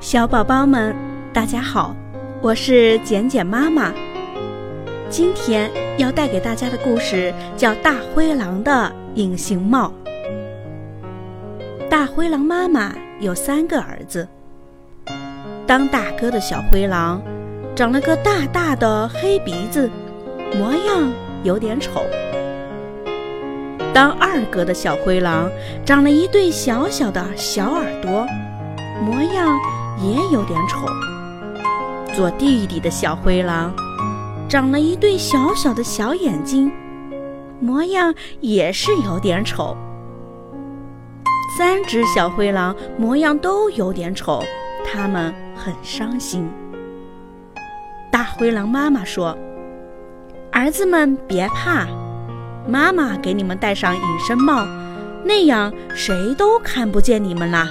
小宝宝们，大家好，我是简简妈妈。今天要带给大家的故事叫《大灰狼的隐形帽》。大灰狼妈妈有三个儿子。当大哥的小灰狼长了个大大的黑鼻子，模样有点丑。当二哥的小灰狼长了一对小小的小耳朵，模样也有点丑。做弟弟的小灰狼长了一对小小的小眼睛，模样也是有点丑。三只小灰狼模样都有点丑，他们很伤心。大灰狼妈妈说：“儿子们别怕。”妈妈给你们戴上隐身帽，那样谁都看不见你们啦。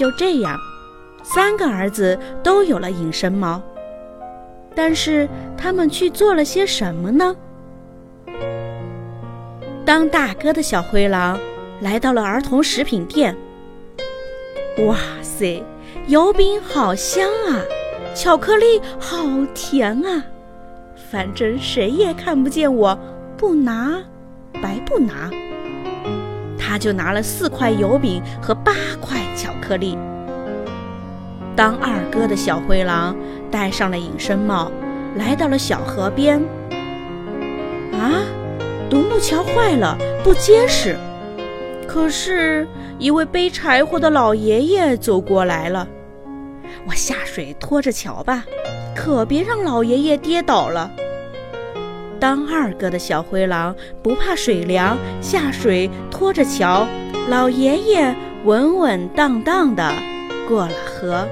就这样，三个儿子都有了隐身猫。但是他们去做了些什么呢？当大哥的小灰狼来到了儿童食品店，哇塞，油饼好香啊，巧克力好甜啊。反正谁也看不见我，不拿白不拿。他就拿了四块油饼和八块克力。当二哥的小灰狼戴上了隐身帽，来到了小河边。啊，独木桥坏了，不结实。可是，一位背柴火的老爷爷走过来了。我下水拖着桥吧。可别让老爷爷跌倒了。当二哥的小灰狼不怕水凉，下水拖着桥，老爷爷稳稳当当的过了河。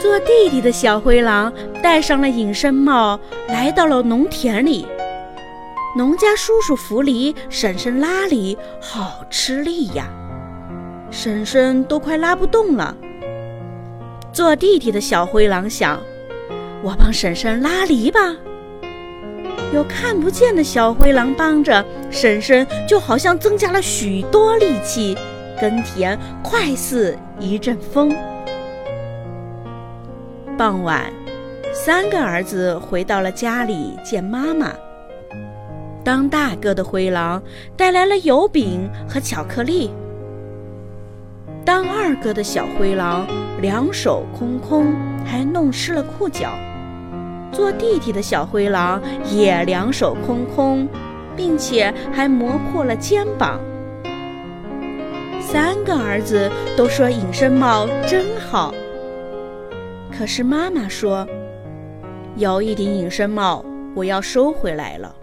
做弟弟的小灰狼戴上了隐身帽，来到了农田里。农家叔叔扶犁，婶婶拉犁，好吃力呀！婶婶都快拉不动了。做弟弟的小灰狼想：“我帮婶婶拉犁吧。”有看不见的小灰狼帮着，婶婶就好像增加了许多力气，耕田快似一阵风。傍晚，三个儿子回到了家里见妈妈。当大哥的灰狼带来了油饼和巧克力。当二哥的小灰狼两手空空，还弄湿了裤脚；做弟弟的小灰狼也两手空空，并且还磨破了肩膀。三个儿子都说隐身帽真好，可是妈妈说，有一顶隐身帽我要收回来了。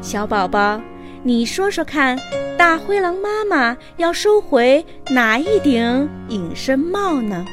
小宝宝，你说说看。大灰狼妈妈要收回哪一顶隐身帽呢？